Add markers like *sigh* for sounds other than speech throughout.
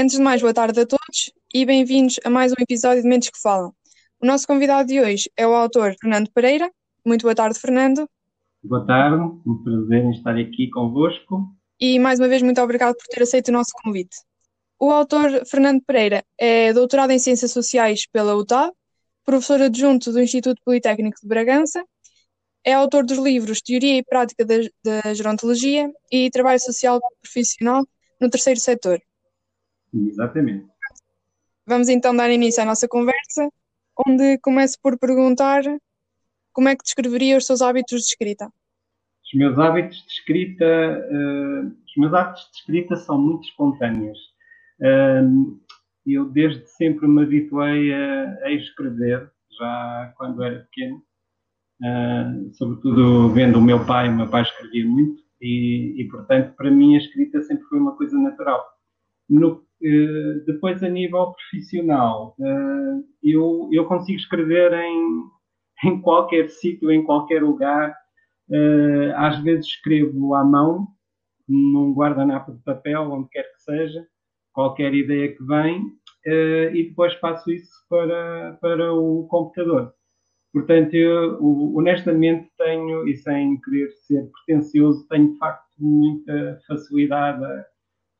Antes de mais, boa tarde a todos e bem-vindos a mais um episódio de Mentes que Falam. O nosso convidado de hoje é o autor Fernando Pereira. Muito boa tarde, Fernando. Boa tarde, um prazer em estar aqui convosco. E mais uma vez, muito obrigado por ter aceito o nosso convite. O autor Fernando Pereira é doutorado em Ciências Sociais pela UTAD, professor adjunto do Instituto Politécnico de Bragança, é autor dos livros Teoria e Prática da Gerontologia e Trabalho Social Profissional no Terceiro Setor. Exatamente. Vamos então dar início à nossa conversa, onde começo por perguntar como é que descreveria os seus hábitos de escrita? Os meus hábitos de escrita, uh, os meus hábitos de escrita são muito espontâneos. Uh, eu desde sempre me habituei a, a, escrever, já quando era pequeno, uh, sobretudo vendo o meu pai, o meu pai escrevia muito e, e portanto para mim a escrita sempre foi uma coisa natural. No, eh, depois, a nível profissional, eh, eu, eu consigo escrever em, *laughs* em qualquer sítio, em qualquer lugar. Eh, às vezes escrevo à mão, num guardanapo de papel, onde quer que seja, qualquer ideia que vem, e depois passo isso para, para o computador. Portanto, eu honestamente tenho, e sem querer ser pretencioso, tenho de facto muita facilidade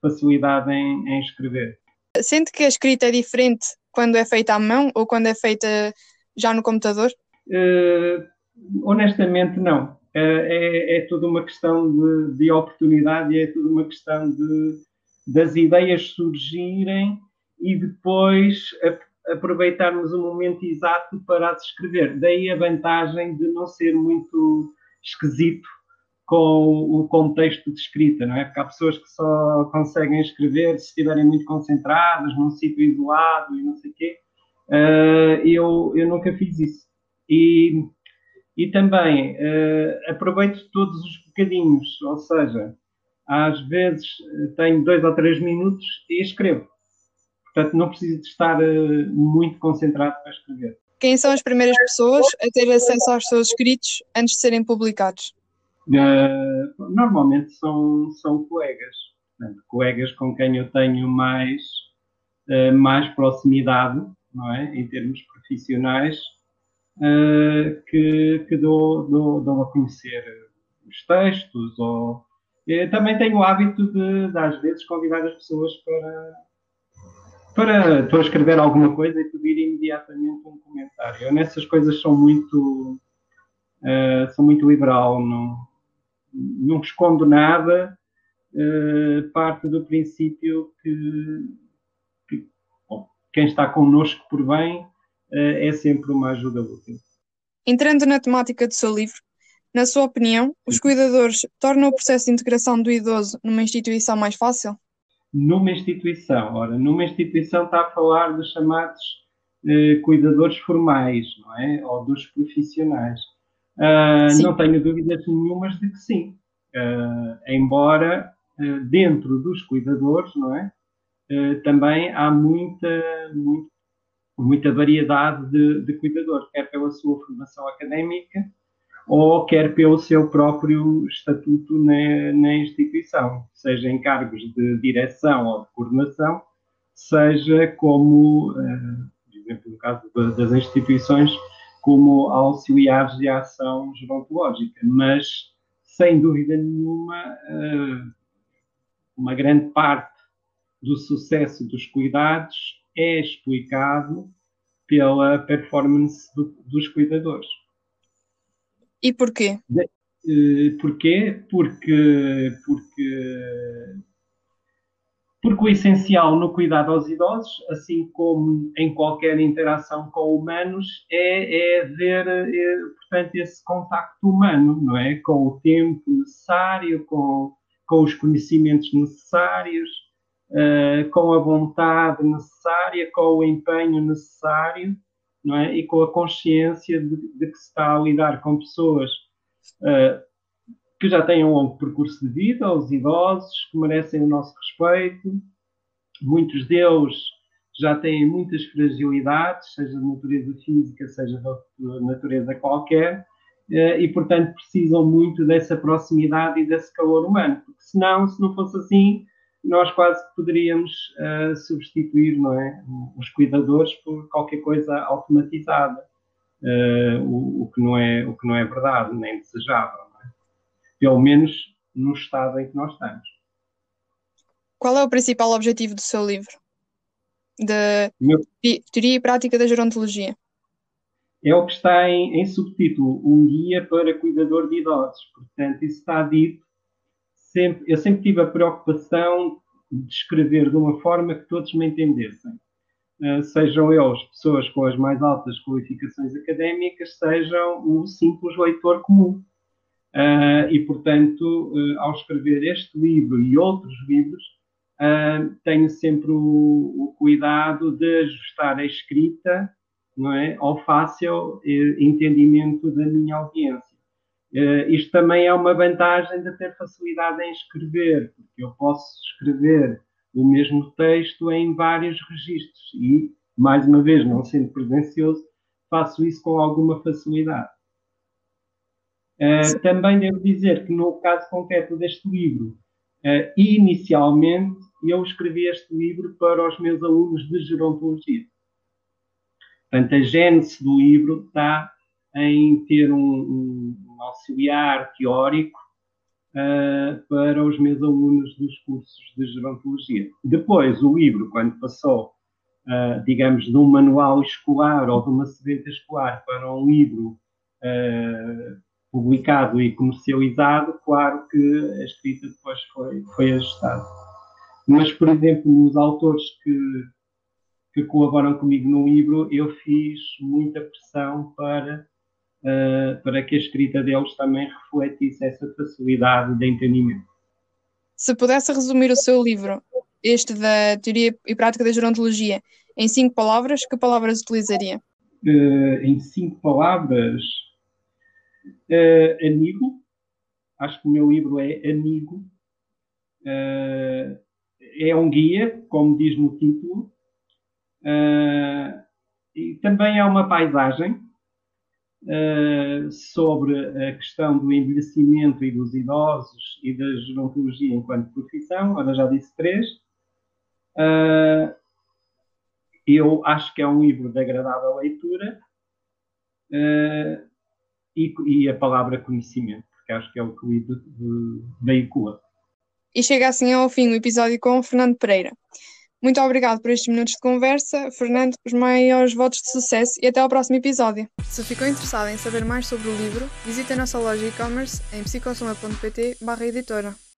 facilidade em, em escrever. Sente que a escrita é diferente quando é feita à mão ou quando é feita já no computador? Uh, honestamente, não. Uh, é, é tudo uma questão de, de oportunidade e é tudo uma questão de, das ideias surgirem e depois aproveitarmos o momento exato para as escrever. Daí a vantagem de não ser muito esquisito com o contexto de escrita, não é? Porque há pessoas que só conseguem escrever se estiverem muito concentradas num sítio isolado e não sei o quê. Uh, eu, eu nunca fiz isso. E, e também uh, aproveito todos os bocadinhos, ou seja, às vezes eh, tenho dois ou três minutos e escrevo. Portanto, não preciso de estar uh, muito concentrado para escrever. Quem são as primeiras pessoas a ter acesso aos seus escritos antes de serem publicados? Uh, normalmente são, são colegas, portanto, colegas com quem eu tenho mais, uh, mais proximidade, não é? Em termos profissionais, uh, que, que dou, dou, dou a conhecer os textos. Ou, também tenho o hábito de, de, às vezes, convidar as pessoas para, para, para escrever alguma coisa e pedir imediatamente um comentário. Eu nessas coisas sou muito, uh, sou muito liberal, não, não escondo nada, uh, parte do princípio que, que bom, quem está connosco por bem uh, é sempre uma ajuda útil. Entrando na temática do seu livro, na sua opinião, os cuidadores tornam o processo de integração do idoso numa instituição mais fácil? Numa instituição, ora, numa instituição está a falar dos chamados uh, cuidadores formais, não é? Ou dos profissionais. Uh, não tenho dúvidas nenhumas de que sim. Uh, embora uh, dentro dos cuidadores, não é? também há muita, muito, muita variedade de, de cuidadores, quer pela sua formação académica ou quer pelo seu próprio estatuto na, na instituição, seja em cargos de direção ou de coordenação, seja como, por exemplo, no caso das instituições, como auxiliares de ação gerontológica, mas sem dúvida nenhuma eh, uma grande parte do sucesso dos cuidados é explicado pela performance do, dos cuidadores. E porquê? Eh, porquê? Porque, porque porque o essencial no cuidado aos idosos, assim como em qualquer interação com humanos, é, é haver, é, portanto, esse contacto humano, não é? Com o tempo necessário, com, com os conhecimentos necessários, uh, com a vontade necessária, com o empenho necessário, não é? E com a consciência de, de que se está a lidar com pessoas uh, que já têm um longo percurso de vida, os idosos, que merecem o nosso respeito. Muitos deles já têm muitas fragilidades, seja de natureza física, seja de natureza qualquer, eh, e, portanto, precisam muito dessa proximidade e desse calor humano. Porque, senão, se não fosse assim, nós quase poderíamos uh, substituir não é, os cuidadores por qualquer coisa automatizada, uh, o, o, que não é, o que não é verdade, nem desejável. Pelo menos no estado em que nós estamos. Qual é o principal objetivo do seu livro? De Meu... Teoria e Prática da Gerontologia. É o que está em, em subtítulo, um guia para cuidador de idosos. Portanto, isso está dito sempre, eu sempre tive a preocupação de escrever de uma forma que todos me entendessem. Uh, sejam eles pessoas com as mais altas qualificações académicas, sejam o simples leitor comum. Uh, e, portanto, uh, ao escrever este livro e outros livros, tenho sempre o, o, cuidado de ajustar a escrita não é, ao fácil entendimento da minha audiência. Uh, isto também é uma vantagem de ter facilidade em escrever, porque eu posso escrever o mesmo texto em vários registros e, mais uma vez, não sendo presencioso, faço isso com alguma facilidade. Uh, também devo dizer que, no caso concreto deste livro, uh, inicialmente eu escrevi este livro para os meus alunos de gerontologia. Portanto, a gênese do livro está em ter um, um, auxiliar teórico uh, para os meus alunos dos cursos de gerontologia. Depois, o livro, quando passou, digamos, de um manual escolar ou de uma sedenta escolar para um livro publicado e comercializado, claro que a escrita depois foi, foi ajustada. Mas, por exemplo, os autores que, que colaboram comigo no livro, eu fiz muita pressão para uh, para que a escrita deles também refletisse essa facilidade de entendimento. Se pudesse resumir o seu livro, este da Teoria e Prática da Gerontologia, em cinco palavras, que palavras utilizaria? Uh, em cinco palavras, uh, amigo. Acho que o meu livro é amigo. Uh, é um guia, como diz no título. e também é uma paisagem uh, sobre a questão do envelhecimento e dos idosos e da gerontologia enquanto profissão. Ora, já disse três. Uh, eu acho que é um livro de agradável leitura uh, e, e, a palavra conhecimento, porque acho que é o que o livro veicula. E chega assim ao fim o episódio com o Fernando Pereira. Muito obrigado por estes minutos de conversa. Fernando, os maiores votos de sucesso e até ao próximo episódio. Se ficou interessado em saber mais sobre o livro, visite a nossa loja e-commerce em psicosoma.pt editora.